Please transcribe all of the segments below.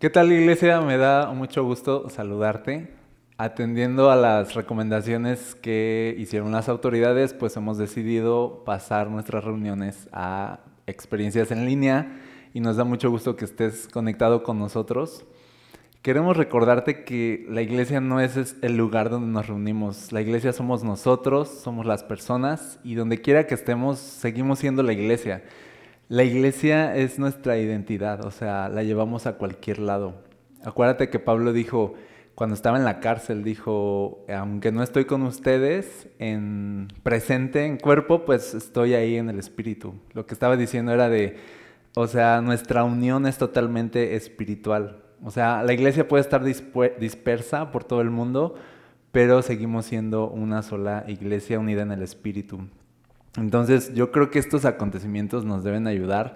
¿Qué tal iglesia? Me da mucho gusto saludarte. Atendiendo a las recomendaciones que hicieron las autoridades, pues hemos decidido pasar nuestras reuniones a experiencias en línea y nos da mucho gusto que estés conectado con nosotros. Queremos recordarte que la iglesia no es el lugar donde nos reunimos. La iglesia somos nosotros, somos las personas y donde quiera que estemos, seguimos siendo la iglesia. La iglesia es nuestra identidad, o sea, la llevamos a cualquier lado. Acuérdate que Pablo dijo, cuando estaba en la cárcel, dijo, aunque no estoy con ustedes en presente, en cuerpo, pues estoy ahí en el espíritu. Lo que estaba diciendo era de, o sea, nuestra unión es totalmente espiritual. O sea, la iglesia puede estar dispersa por todo el mundo, pero seguimos siendo una sola iglesia unida en el espíritu. Entonces yo creo que estos acontecimientos nos deben ayudar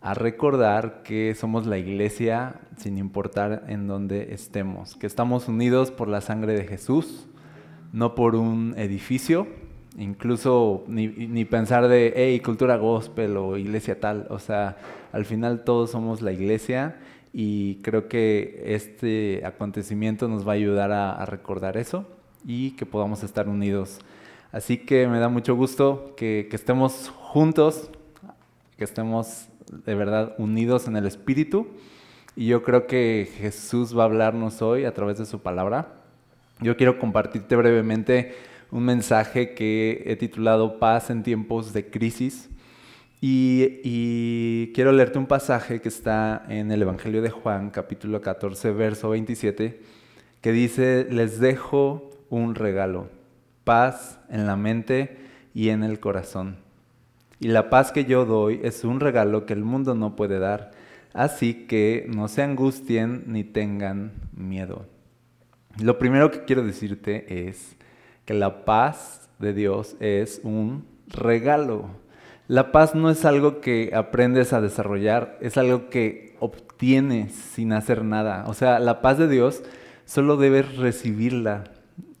a recordar que somos la iglesia sin importar en dónde estemos, que estamos unidos por la sangre de Jesús, no por un edificio, incluso ni, pensar de, hey, cultura gospel o iglesia tal, o sea, al final todos somos la iglesia y creo que este acontecimiento nos va a ayudar a recordar eso y que podamos estar unidos Así que me da mucho gusto que, estemos juntos, que estemos de verdad unidos en el Espíritu. Y yo creo que Jesús va a hablarnos hoy a través de su palabra. Yo quiero compartirte brevemente un mensaje que he titulado Paz en tiempos de crisis. Y, y, quiero leerte un pasaje que está en el Evangelio de Juan, capítulo 14, verso 27, que dice, les dejo un regalo paz en la mente y en el corazón. Y la paz que yo doy es un regalo que el mundo no puede dar, así que no se angustien ni tengan miedo. Lo primero que quiero decirte es que la paz de Dios es un regalo. La paz no es algo que aprendes a desarrollar, es algo que obtienes sin hacer nada. O sea, la paz de Dios solo debes recibirla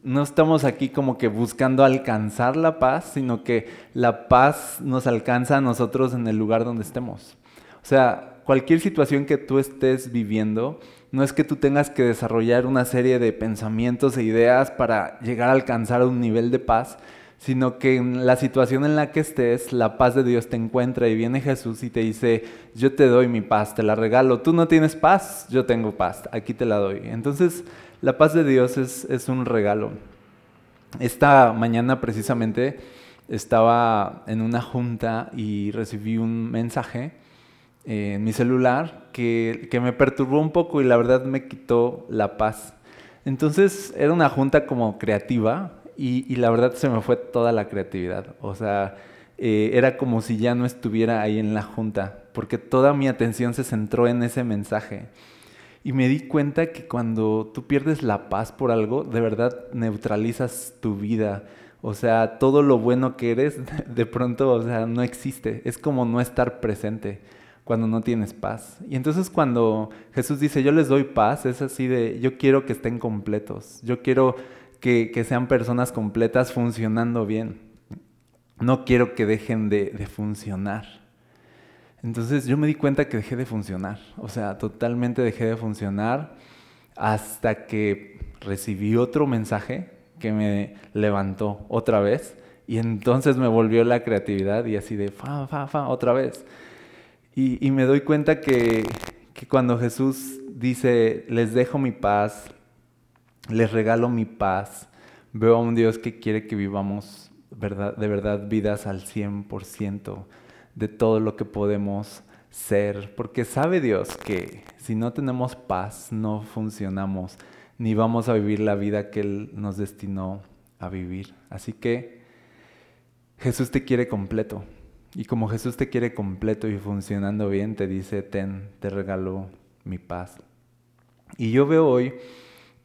no estamos aquí como que buscando alcanzar la paz, sino que la paz nos alcanza a nosotros en el lugar donde estemos. O sea, cualquier situación que tú estés viviendo, no es que tú tengas que desarrollar una serie de pensamientos e ideas para llegar a alcanzar un nivel de paz, sino que en la situación en la que estés, la paz de Dios te encuentra y viene Jesús y te dice, yo te doy mi paz, te la regalo, tú no tienes paz, yo tengo paz, aquí te la doy. Entonces, la paz de Dios es, un regalo. Esta mañana precisamente estaba en una junta y recibí un mensaje en mi celular que, me perturbó un poco y la verdad me quitó la paz. Entonces era una junta como creativa y, la verdad se me fue toda la creatividad. O sea, eh, era como si ya no estuviera ahí en la junta, porque toda mi atención se centró en ese mensaje. Y me di cuenta que cuando tú pierdes la paz por algo, de verdad neutralizas tu vida. O sea, todo lo bueno que eres, de pronto, o sea, no existe. Es como no estar presente cuando no tienes paz. Y entonces cuando Jesús dice, yo les doy paz, es así de, yo quiero que estén completos. Yo quiero que, sean personas completas funcionando bien. No quiero que dejen de, de funcionar. Entonces yo me di cuenta que dejé de funcionar, o sea, totalmente dejé de funcionar hasta que recibí otro mensaje que me levantó otra vez y entonces me volvió la creatividad y así de fa, fa, fa, otra vez. Y, me doy cuenta que, cuando Jesús dice, les dejo mi paz, les regalo mi paz, veo a un Dios que quiere que vivamos verdad, de verdad vidas al 100% de todo lo que podemos ser, porque sabe Dios que si no tenemos paz no funcionamos, ni vamos a vivir la vida que Él nos destinó a vivir. Así que Jesús te quiere completo. Y como Jesús te quiere completo y funcionando bien, te dice, ten, te regalo mi paz. Y yo veo hoy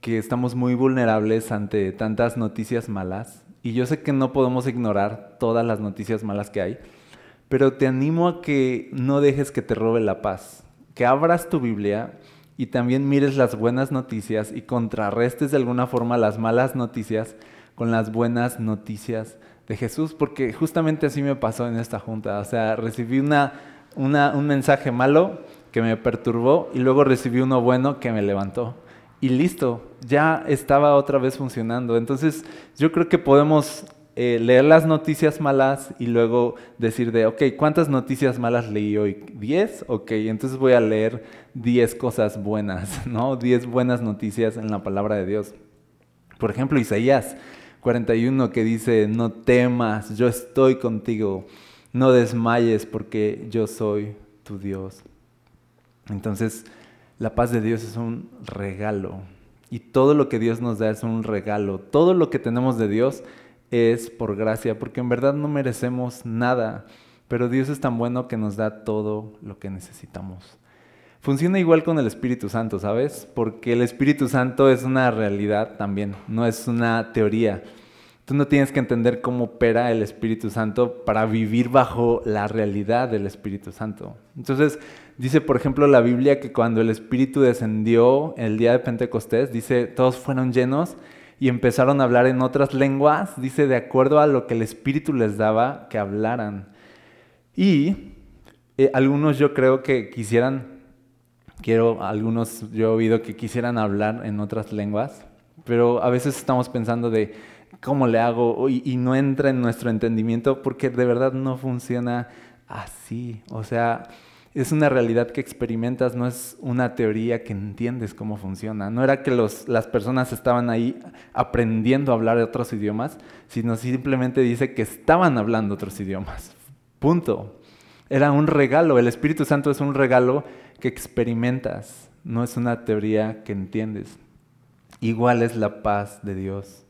que estamos muy vulnerables ante tantas noticias malas. Y yo sé que no podemos ignorar todas las noticias malas que hay pero te animo a que no dejes que te robe la paz, que abras tu Biblia y también mires las buenas noticias y contrarrestes de alguna forma las malas noticias con las buenas noticias de Jesús, porque justamente así me pasó en esta junta, o sea, recibí una, un mensaje malo, que me perturbó y luego recibí uno bueno que me levantó. Y listo, ya estaba otra vez funcionando. Entonces yo creo que podemos eh, leer las noticias malas y luego decir de, ok, ¿cuántas noticias malas leí hoy? ¿10? Ok, entonces voy a leer 10 cosas buenas, ¿no? 10 buenas noticias en la palabra de Dios. Por ejemplo, Isaías 41 que dice, no temas, yo estoy contigo, no desmayes porque yo soy tu Dios. Entonces, la paz de Dios es un regalo. Y todo lo que Dios nos da es un regalo. Todo lo que tenemos de Dios es por gracia, porque en verdad no merecemos nada. Pero Dios es tan bueno que nos da todo lo que necesitamos. Funciona igual con el Espíritu Santo, ¿sabes? Porque el Espíritu Santo es una realidad también, no es una teoría. Tú no tienes que entender cómo opera el Espíritu Santo para vivir bajo la realidad del Espíritu Santo. Entonces, dice, por ejemplo, la Biblia que cuando el Espíritu descendió el día de Pentecostés, dice, todos fueron llenos y empezaron a hablar en otras lenguas, dice, de acuerdo a lo que el Espíritu les daba que hablaran. Y eh, algunos yo creo que quisieran, quiero, algunos yo he oído que quisieran hablar en otras lenguas, pero a veces estamos pensando de, ¿cómo le hago? Y, no entra en nuestro entendimiento porque de verdad no funciona así. O sea, es una realidad que experimentas, no es una teoría que entiendes cómo funciona. No era que las personas estaban ahí aprendiendo a hablar otros idiomas, sino simplemente dice que estaban hablando otros idiomas. Punto. Era un regalo. El Espíritu Santo es un regalo que experimentas, no es una teoría que entiendes. Igual es la paz de Dios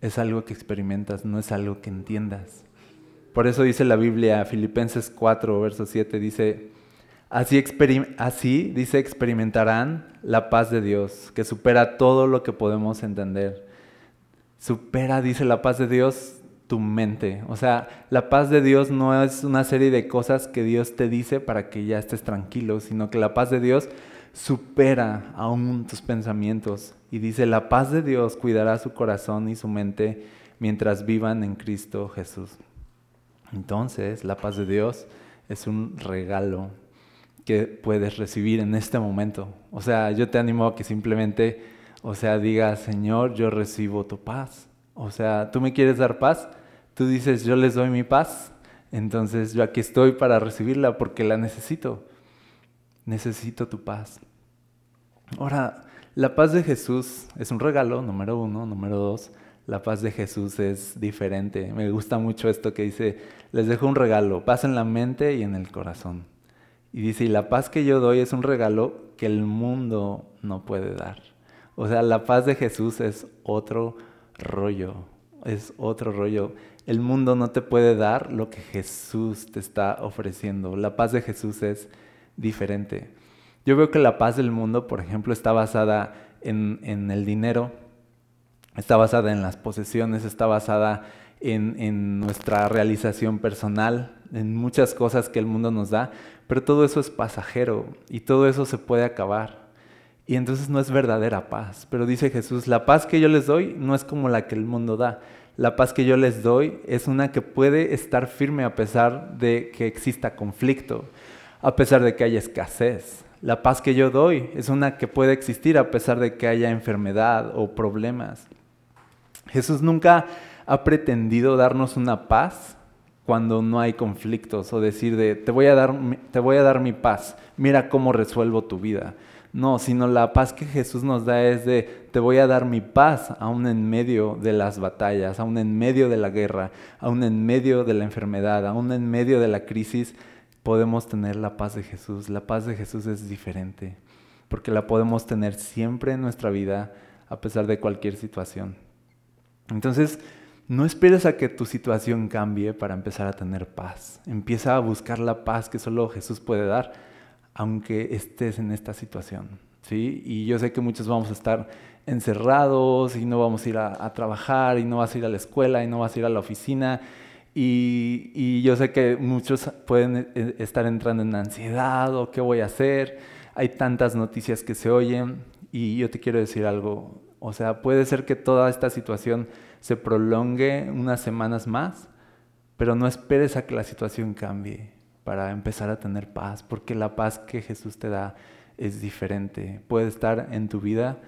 es algo que experimentas, no es algo que entiendas. Por eso dice la Biblia, Filipenses 4, verso 7, dice, así, dice, experimentarán la paz de Dios, que supera todo lo que podemos entender. Supera, dice la paz de Dios, tu mente. O sea, la paz de Dios no es una serie de cosas que Dios te dice para que ya estés tranquilo, sino que la paz de Dios supera aún tus pensamientos. Y dice, la paz de Dios cuidará su corazón y su mente mientras vivan en Cristo Jesús. Entonces, la paz de Dios es un regalo que puedes recibir en este momento. O sea, yo te animo a que simplemente, o sea, digas, Señor, yo recibo tu paz. O sea, tú me quieres dar paz, tú dices, yo les doy mi paz. Entonces, yo aquí estoy para recibirla porque la necesito. Necesito tu paz. Ahora, la paz de Jesús es un regalo, número uno. Número dos, la paz de Jesús es diferente. Me gusta mucho esto que dice, les dejo un regalo, paz en la mente y en el corazón. Y dice, la paz que yo doy es un regalo que el mundo no puede dar. O sea, la paz de Jesús es otro rollo, es otro rollo. El mundo no te puede dar lo que Jesús te está ofreciendo. La paz de Jesús es diferente. Yo veo que la paz del mundo, por ejemplo, está basada en, el dinero, está basada en las posesiones, está basada en, nuestra realización personal, en muchas cosas que el mundo nos da, pero todo eso es pasajero y todo eso se puede acabar. Y entonces no es verdadera paz. Pero dice Jesús, la paz que yo les doy no es como la que el mundo da. La paz que yo les doy es una que puede estar firme a pesar de que exista conflicto, a pesar de que haya escasez, la paz que yo doy es una que puede existir a pesar de que haya enfermedad o problemas. Jesús nunca ha pretendido darnos una paz cuando no hay conflictos o decir de te voy a dar, te voy a dar mi paz, mira cómo resuelvo tu vida. No, sino la paz que Jesús nos da es de te voy a dar mi paz aún en medio de las batallas, aún en medio de la guerra, aún en medio de la enfermedad, aún en medio de la crisis podemos tener la paz de Jesús. La paz de Jesús es diferente, porque la podemos tener siempre en nuestra vida a pesar de cualquier situación. Entonces, no esperes a que tu situación cambie para empezar a tener paz. Empieza a buscar la paz que solo Jesús puede dar, aunque estés en esta situación. ¿sí? Y yo sé que muchos vamos a estar encerrados y no vamos a ir a, trabajar y no vas a ir a la escuela y no vas a ir a la oficina y, yo sé que muchos pueden eh, estar entrando en ansiedad o qué voy a hacer. Hay tantas noticias que se oyen y yo te quiero decir algo. O sea, puede ser que toda esta situación se prolongue unas semanas más, pero no esperes a que la situación cambie para empezar a tener paz, porque la paz que Jesús te da es diferente. Puede estar en tu vida,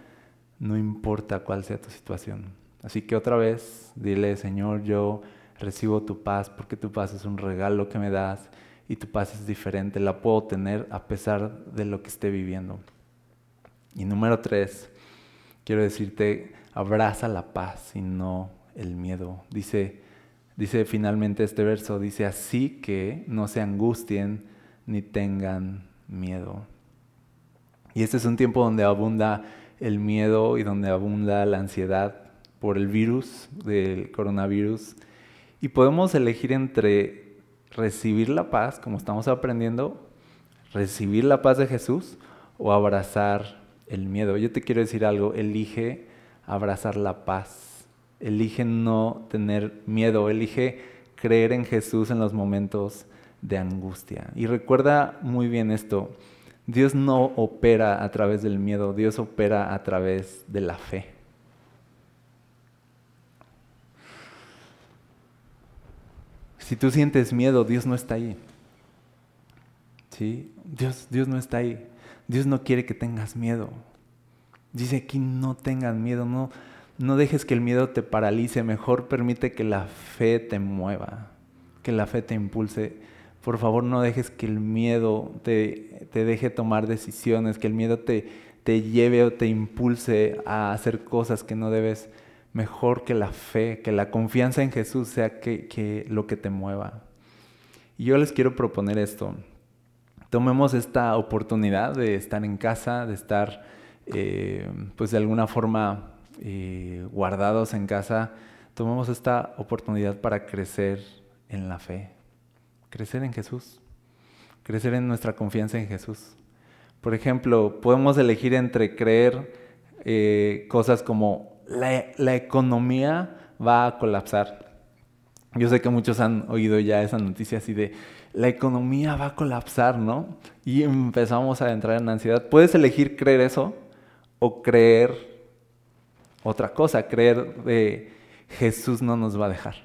no importa cuál sea tu situación. Así que otra vez, dile, Señor, yo recibo tu paz porque tu paz es un regalo que me das y tu paz es diferente, la puedo tener a pesar de lo que esté viviendo. Y número tres, quiero decirte, abraza la paz y no el miedo. Dice, dice finalmente este verso, dice así que no se angustien ni tengan miedo. Y este es un tiempo donde abunda el miedo y donde abunda la ansiedad por el virus del coronavirus. Y podemos elegir entre recibir la paz, como estamos aprendiendo, recibir la paz de Jesús o abrazar el miedo. Yo te quiero decir algo, elige abrazar la paz, elige no tener miedo, elige creer en Jesús en los momentos de angustia. Y recuerda muy bien esto, Dios no opera a través del miedo, Dios opera a través de la fe. Si tú sientes miedo, Dios no está ahí. ¿Sí? Dios, Dios no está ahí. Dios no quiere que tengas miedo. Dice aquí no tengas miedo, no, no dejes que el miedo te paralice, mejor permite que la fe te mueva, que la fe te impulse. Por favor no dejes que el miedo te, te deje tomar decisiones, que el miedo te, te lleve o te impulse a hacer cosas que no debes. Mejor que la fe, que la confianza en Jesús sea que, que lo que te mueva. Y yo les quiero proponer esto tomemos esta oportunidad de estar en casa, de estar eh, pues de alguna forma eh, guardados en casa, tomemos esta oportunidad para crecer en la fe, crecer en Jesús, crecer en nuestra confianza en Jesús. Por ejemplo, podemos elegir entre creer eh, cosas como la, la economía va a colapsar. Yo sé que muchos han oído ya esa noticia así de la economía va a colapsar, ¿no? Y empezamos a entrar en ansiedad. Puedes elegir creer eso o creer otra cosa, creer de Jesús no nos va a dejar,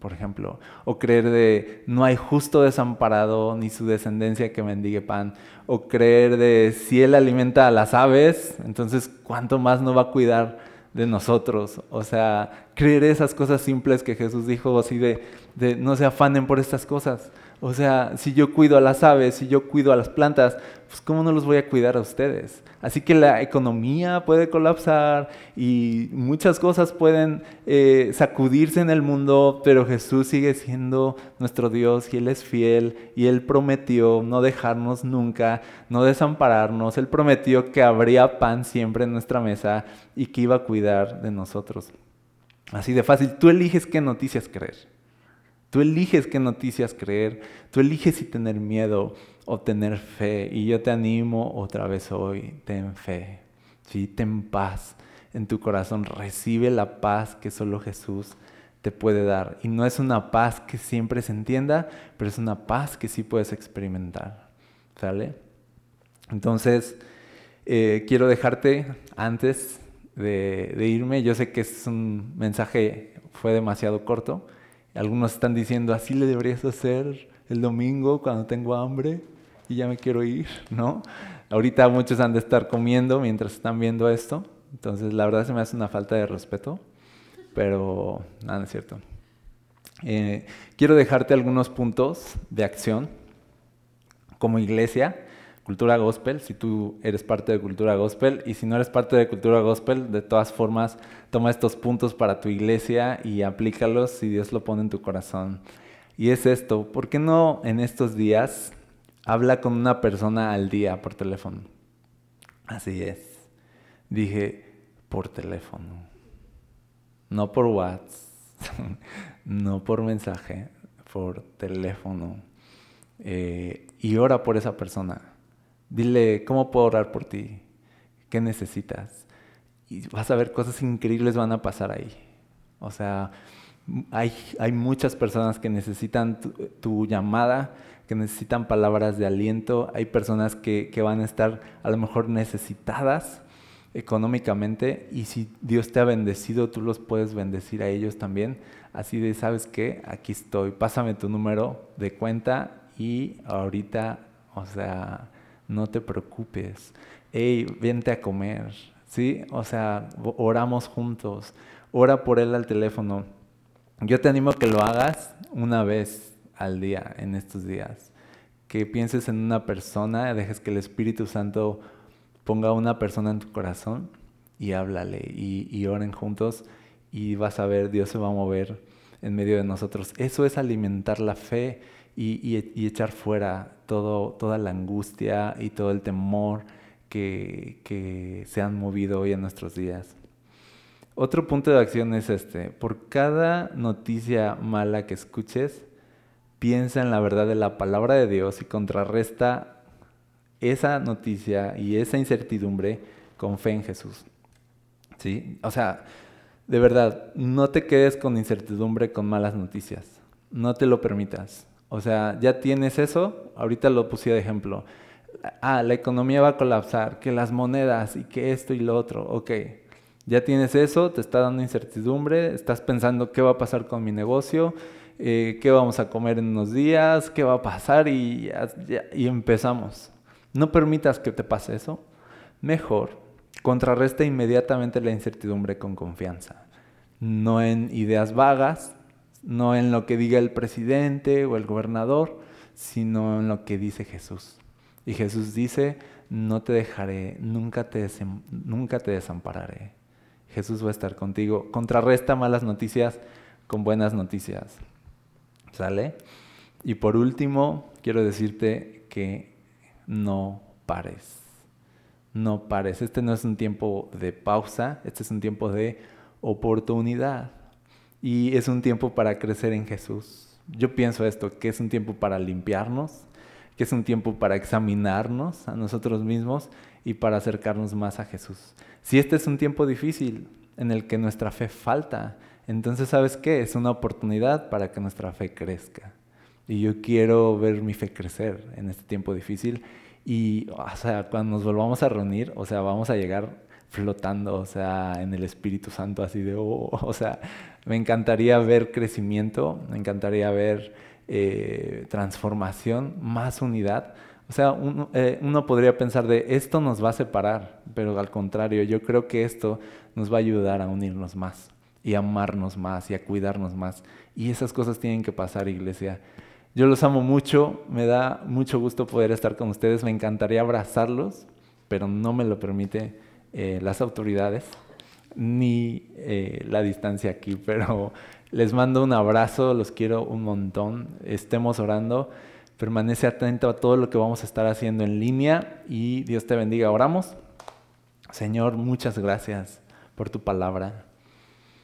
por ejemplo, o creer de no hay justo desamparado ni su descendencia que mendigue pan, o creer de si Él alimenta a las aves, entonces cuánto más no va a cuidar de nosotros. O sea, creer esas cosas simples que Jesús dijo, así de, de no se afanen por estas cosas. O sea, si yo cuido a las aves, si yo cuido a las plantas, pues ¿cómo no los voy a cuidar a ustedes? Así que la economía puede colapsar y muchas cosas pueden eh, sacudirse en el mundo, pero Jesús sigue siendo nuestro Dios y Él es fiel y Él prometió no dejarnos nunca, no desampararnos. Él prometió que habría pan siempre en nuestra mesa y que iba a cuidar de nosotros. Así de fácil, tú eliges qué noticias creer. Tú eliges qué noticias creer, tú eliges si tener miedo o tener fe. Y yo te animo otra vez hoy, ten fe, ¿sí? ten paz en tu corazón, recibe la paz que solo Jesús te puede dar. Y no es una paz que siempre se entienda, pero es una paz que sí puedes experimentar. ¿Sale? Entonces, eh, quiero dejarte antes de, de irme. Yo sé que es un mensaje, fue demasiado corto algunos están diciendo, así le deberías hacer el domingo cuando tengo hambre y ya me quiero ir, ¿no? Ahorita muchos han de estar comiendo mientras están viendo esto, entonces la verdad se me hace una falta de respeto, pero nada, es cierto. Eh, quiero dejarte algunos puntos de acción como iglesia Cultura Gospel, si tú eres parte de Cultura Gospel, y si no eres parte de Cultura Gospel, de todas formas, toma estos puntos para tu iglesia y aplícalos si Dios lo pone en tu corazón. Y es esto, ¿por qué no en estos días habla con una persona al día por teléfono? Así es. Dije, por teléfono. No por WhatsApp, no por mensaje, por teléfono. Eh, y ora por esa persona Dile, ¿cómo puedo orar por ti? ¿Qué necesitas? Y vas a ver cosas increíbles van a pasar ahí. O sea, hay, hay muchas personas que necesitan tu, llamada, que necesitan palabras de aliento. Hay personas que, que van a estar a lo mejor necesitadas económicamente y si Dios te ha bendecido, tú los puedes bendecir a ellos también. Así de, ¿sabes qué? Aquí estoy, pásame tu número de cuenta y ahorita, o sea, no te preocupes. Hey, vente a comer, ¿sí? O sea, oramos juntos. Ora por él al teléfono. Yo te animo a que lo hagas una vez al día en estos días. Que pienses en una persona, dejes que el Espíritu Santo ponga una persona en tu corazón y háblale y, y oren juntos y vas a ver, Dios se va a mover en medio de nosotros. Eso es alimentar la fe y, echar fuera toda la angustia y todo el temor que, que se han movido hoy en nuestros días. Otro punto de acción es este. Por cada noticia mala que escuches, piensa en la verdad de la palabra de Dios y contrarresta esa noticia y esa incertidumbre con fe en Jesús. ¿Sí? O sea, de verdad, no te quedes con incertidumbre con malas noticias. No te lo permitas. O sea, ya tienes eso, ahorita lo puse de ejemplo. Ah, la economía va a colapsar, que las monedas y que esto y lo otro. Ok, ya tienes eso, te está dando incertidumbre, estás pensando qué va a pasar con mi negocio, eh, qué vamos a comer en unos días, qué va a pasar y, y empezamos. No permitas que te pase eso. Mejor, contrarresta inmediatamente la incertidumbre con confianza. No en ideas vagas, no en lo que diga el presidente o el gobernador, sino en lo que dice Jesús. Y Jesús dice, no te dejaré, nunca te, nunca te desampararé. Jesús va a estar contigo. Contrarresta malas noticias con buenas noticias. ¿Sale? Y por último, quiero decirte que no pares. No pares. Este no es un tiempo de pausa, este es un tiempo de oportunidad. Y es un tiempo para crecer en Jesús. Yo pienso esto, que es un tiempo para limpiarnos, que es un tiempo para examinarnos a nosotros mismos y para acercarnos más a Jesús. Si este es un tiempo difícil en el que nuestra fe falta, entonces ¿sabes qué? Es una oportunidad para que nuestra fe crezca. Y yo quiero ver mi fe crecer en este tiempo difícil. Y, o sea, cuando nos volvamos a reunir, o sea, vamos a llegar flotando, o sea, en el Espíritu Santo, así de, oh, o sea, me encantaría ver crecimiento, me encantaría ver eh, transformación, más unidad, o sea, eh, uno, podría pensar de esto nos va a separar, pero al contrario, yo creo que esto nos va a ayudar a unirnos más y a amarnos más y a cuidarnos más. Y esas cosas tienen que pasar, iglesia. Yo los amo mucho, me da mucho gusto poder estar con ustedes, me encantaría abrazarlos, pero no me lo permite eh, las autoridades ni eh, la distancia aquí, pero les mando un abrazo, los quiero un montón, estemos orando. Permanece atento a todo lo que vamos a estar haciendo en línea y Dios te bendiga. Oramos. Señor, muchas gracias por tu palabra,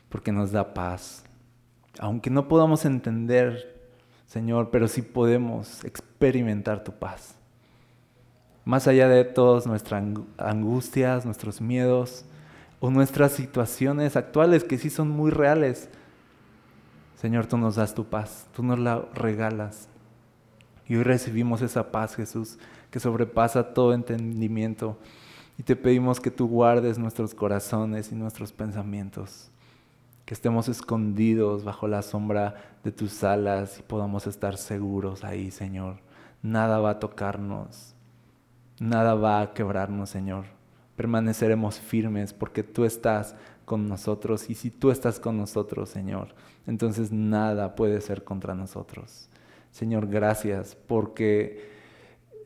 porque nos da paz. Aunque no podamos entender, Señor, pero sí podemos experimentar tu paz. Más allá de todas nuestras angustias, nuestros miedos o nuestras situaciones actuales que sí son muy reales, Señor, tú nos das tu paz, tú nos la regalas. Y hoy recibimos esa paz, Jesús, que sobrepasa todo entendimiento. Y te pedimos que tú guardes nuestros corazones y nuestros pensamientos. Que estemos escondidos bajo la sombra de tus alas y podamos estar seguros ahí, Señor. Nada va a tocarnos. Nada va a quebrarnos, Señor. Permaneceremos firmes porque tú estás con nosotros y si tú estás con nosotros, Señor, entonces nada puede ser contra nosotros. Señor, gracias porque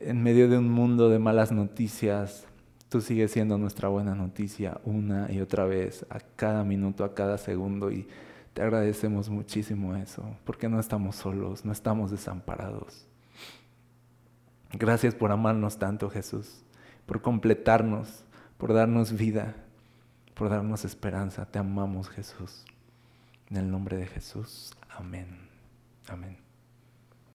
en medio de un mundo de malas noticias, tú sigues siendo nuestra buena noticia una y otra vez, a cada minuto, a cada segundo y te agradecemos muchísimo eso, porque no estamos solos, no estamos desamparados. Gracias por amarnos tanto, Jesús, por completarnos, por darnos vida, por darnos esperanza. Te amamos, Jesús. En el nombre de Jesús. Amén. Amén.